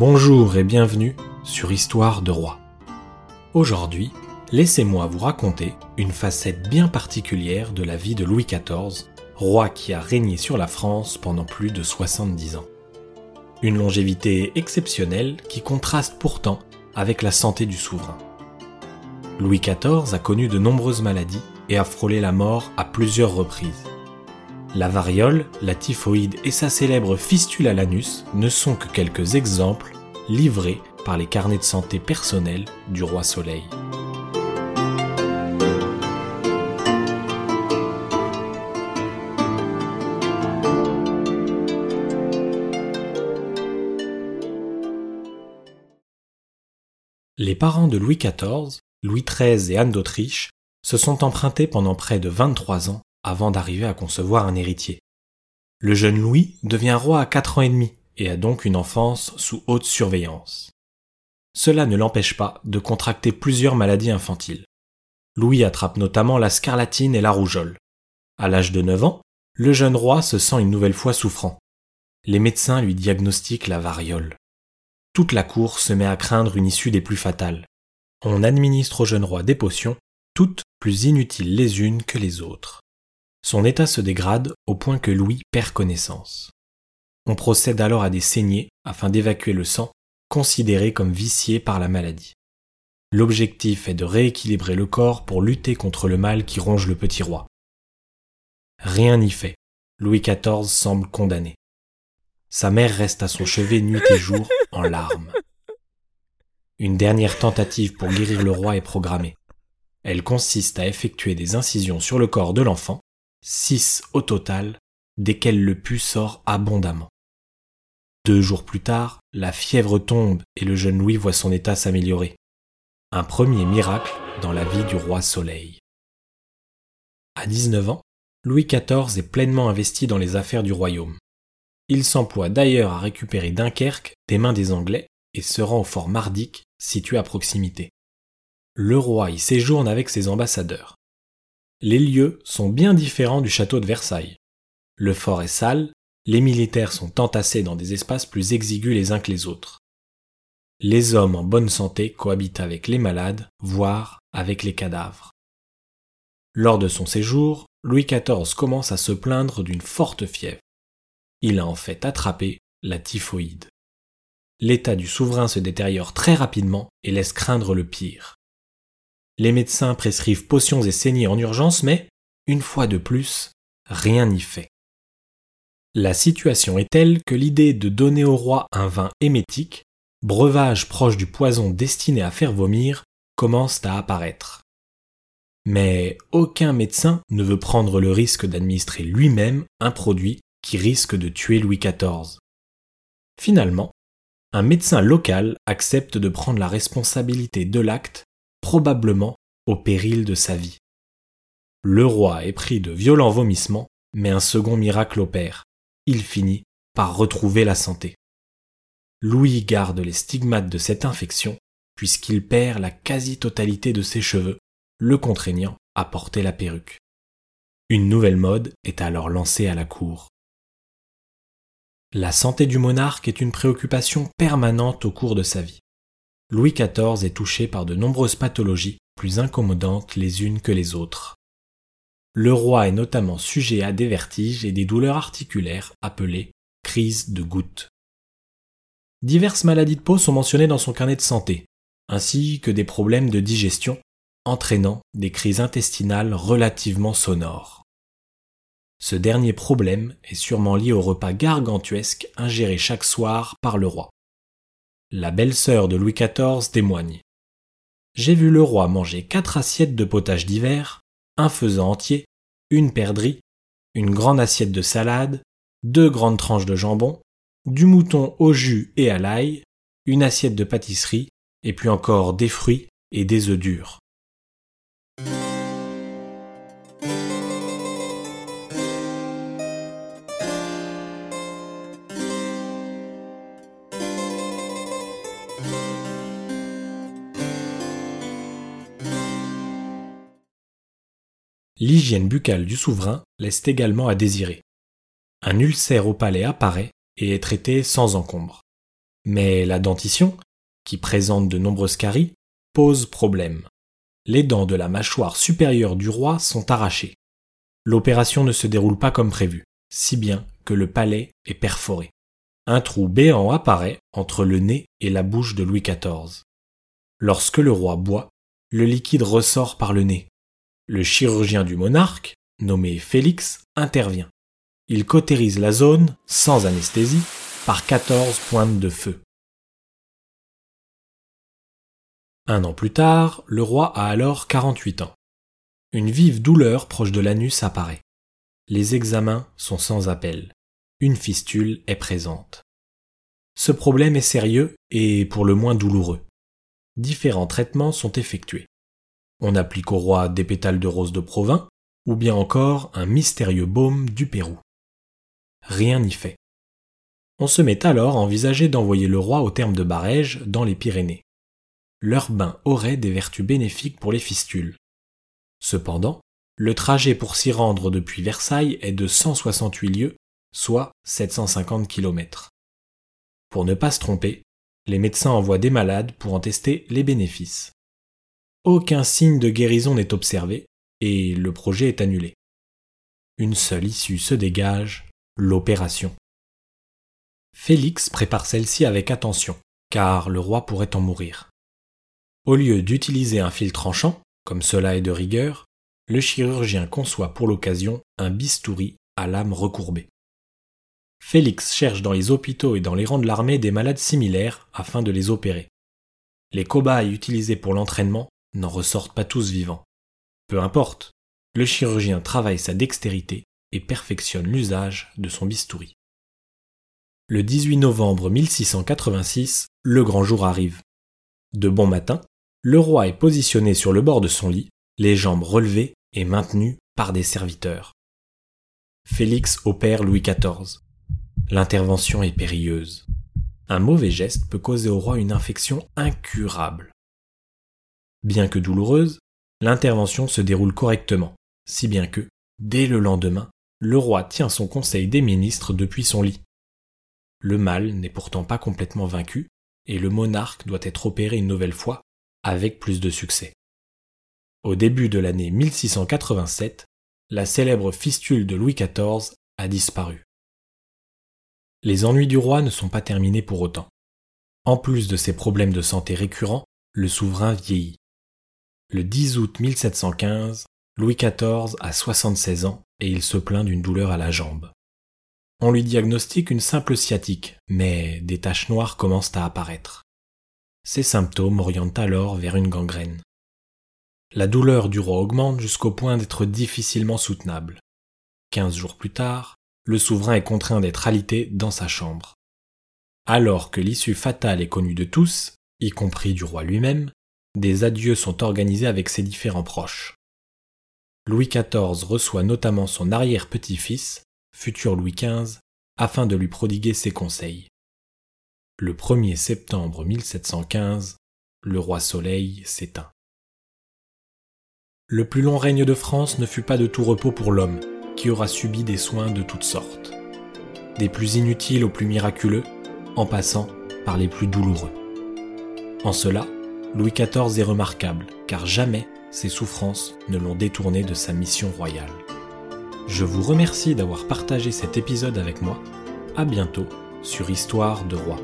Bonjour et bienvenue sur Histoire de Roi. Aujourd'hui, laissez-moi vous raconter une facette bien particulière de la vie de Louis XIV, roi qui a régné sur la France pendant plus de 70 ans. Une longévité exceptionnelle qui contraste pourtant avec la santé du souverain. Louis XIV a connu de nombreuses maladies et a frôlé la mort à plusieurs reprises. La variole, la typhoïde et sa célèbre fistule à l'anus ne sont que quelques exemples livrés par les carnets de santé personnels du roi Soleil. Les parents de Louis XIV, Louis XIII et Anne d'Autriche se sont empruntés pendant près de 23 ans avant d'arriver à concevoir un héritier. Le jeune Louis devient roi à quatre ans et demi et a donc une enfance sous haute surveillance. Cela ne l'empêche pas de contracter plusieurs maladies infantiles. Louis attrape notamment la scarlatine et la rougeole. À l'âge de 9 ans, le jeune roi se sent une nouvelle fois souffrant. Les médecins lui diagnostiquent la variole. Toute la cour se met à craindre une issue des plus fatales. On administre au jeune roi des potions, toutes plus inutiles les unes que les autres. Son état se dégrade au point que Louis perd connaissance. On procède alors à des saignées afin d'évacuer le sang, considéré comme vicié par la maladie. L'objectif est de rééquilibrer le corps pour lutter contre le mal qui ronge le petit roi. Rien n'y fait. Louis XIV semble condamné. Sa mère reste à son chevet nuit et jour en larmes. Une dernière tentative pour guérir le roi est programmée. Elle consiste à effectuer des incisions sur le corps de l'enfant six au total, desquels le pus sort abondamment. Deux jours plus tard, la fièvre tombe et le jeune Louis voit son état s'améliorer. Un premier miracle dans la vie du roi Soleil. À 19 ans, Louis XIV est pleinement investi dans les affaires du royaume. Il s'emploie d'ailleurs à récupérer Dunkerque des mains des Anglais et se rend au fort Mardic, situé à proximité. Le roi y séjourne avec ses ambassadeurs les lieux sont bien différents du château de Versailles. Le fort est sale, les militaires sont entassés dans des espaces plus exigus les uns que les autres. Les hommes en bonne santé cohabitent avec les malades, voire avec les cadavres. Lors de son séjour, Louis XIV commence à se plaindre d'une forte fièvre. Il a en fait attrapé la typhoïde. L'état du souverain se détériore très rapidement et laisse craindre le pire les médecins prescrivent potions et saignées en urgence, mais, une fois de plus, rien n'y fait. La situation est telle que l'idée de donner au roi un vin émétique, breuvage proche du poison destiné à faire vomir, commence à apparaître. Mais aucun médecin ne veut prendre le risque d'administrer lui-même un produit qui risque de tuer Louis XIV. Finalement, un médecin local accepte de prendre la responsabilité de l'acte probablement au péril de sa vie. Le roi est pris de violents vomissements, mais un second miracle opère. Il finit par retrouver la santé. Louis garde les stigmates de cette infection, puisqu'il perd la quasi-totalité de ses cheveux, le contraignant à porter la perruque. Une nouvelle mode est alors lancée à la cour. La santé du monarque est une préoccupation permanente au cours de sa vie. Louis XIV est touché par de nombreuses pathologies plus incommodantes les unes que les autres. Le roi est notamment sujet à des vertiges et des douleurs articulaires appelées crises de gouttes. Diverses maladies de peau sont mentionnées dans son carnet de santé, ainsi que des problèmes de digestion entraînant des crises intestinales relativement sonores. Ce dernier problème est sûrement lié au repas gargantuesque ingéré chaque soir par le roi. La belle-sœur de Louis XIV témoigne. J'ai vu le roi manger quatre assiettes de potage d'hiver, un faisan entier, une perdrix, une grande assiette de salade, deux grandes tranches de jambon, du mouton au jus et à l'ail, une assiette de pâtisserie, et puis encore des fruits et des œufs durs. L'hygiène buccale du souverain laisse également à désirer. Un ulcère au palais apparaît et est traité sans encombre. Mais la dentition, qui présente de nombreuses caries, pose problème. Les dents de la mâchoire supérieure du roi sont arrachées. L'opération ne se déroule pas comme prévu, si bien que le palais est perforé. Un trou béant apparaît entre le nez et la bouche de Louis XIV. Lorsque le roi boit, le liquide ressort par le nez. Le chirurgien du monarque, nommé Félix, intervient. Il cautérise la zone, sans anesthésie, par 14 pointes de feu. Un an plus tard, le roi a alors 48 ans. Une vive douleur proche de l'anus apparaît. Les examens sont sans appel. Une fistule est présente. Ce problème est sérieux et pour le moins douloureux. Différents traitements sont effectués. On applique au roi des pétales de rose de Provins ou bien encore un mystérieux baume du Pérou. Rien n'y fait. On se met alors à envisager d'envoyer le roi au terme de Barège dans les Pyrénées leur bain aurait des vertus bénéfiques pour les fistules. Cependant, le trajet pour s'y rendre depuis Versailles est de 168 lieues, soit 750 km. Pour ne pas se tromper, les médecins envoient des malades pour en tester les bénéfices. Aucun signe de guérison n'est observé et le projet est annulé. Une seule issue se dégage, l'opération. Félix prépare celle-ci avec attention, car le roi pourrait en mourir. Au lieu d'utiliser un fil tranchant, comme cela est de rigueur, le chirurgien conçoit pour l'occasion un bistouri à lame recourbée. Félix cherche dans les hôpitaux et dans les rangs de l'armée des malades similaires afin de les opérer. Les cobayes utilisés pour l'entraînement n'en ressortent pas tous vivants. Peu importe, le chirurgien travaille sa dextérité et perfectionne l'usage de son bistouri. Le 18 novembre 1686, le grand jour arrive. De bon matin, le roi est positionné sur le bord de son lit, les jambes relevées et maintenues par des serviteurs. Félix opère Louis XIV. L'intervention est périlleuse. Un mauvais geste peut causer au roi une infection incurable. Bien que douloureuse, l'intervention se déroule correctement, si bien que, dès le lendemain, le roi tient son conseil des ministres depuis son lit. Le mal n'est pourtant pas complètement vaincu, et le monarque doit être opéré une nouvelle fois avec plus de succès. Au début de l'année 1687, la célèbre fistule de Louis XIV a disparu. Les ennuis du roi ne sont pas terminés pour autant. En plus de ses problèmes de santé récurrents, le souverain vieillit. Le 10 août 1715, Louis XIV a 76 ans et il se plaint d'une douleur à la jambe. On lui diagnostique une simple sciatique, mais des taches noires commencent à apparaître. Ces symptômes orientent alors vers une gangrène. La douleur du roi augmente jusqu'au point d'être difficilement soutenable. Quinze jours plus tard, le souverain est contraint d'être alité dans sa chambre. Alors que l'issue fatale est connue de tous, y compris du roi lui-même, des adieux sont organisés avec ses différents proches. Louis XIV reçoit notamment son arrière-petit-fils, futur Louis XV, afin de lui prodiguer ses conseils. Le 1er septembre 1715, le roi Soleil s'éteint. Le plus long règne de France ne fut pas de tout repos pour l'homme, qui aura subi des soins de toutes sortes, des plus inutiles aux plus miraculeux, en passant par les plus douloureux. En cela, Louis XIV est remarquable, car jamais ses souffrances ne l'ont détourné de sa mission royale. Je vous remercie d'avoir partagé cet épisode avec moi. À bientôt sur Histoire de Roi.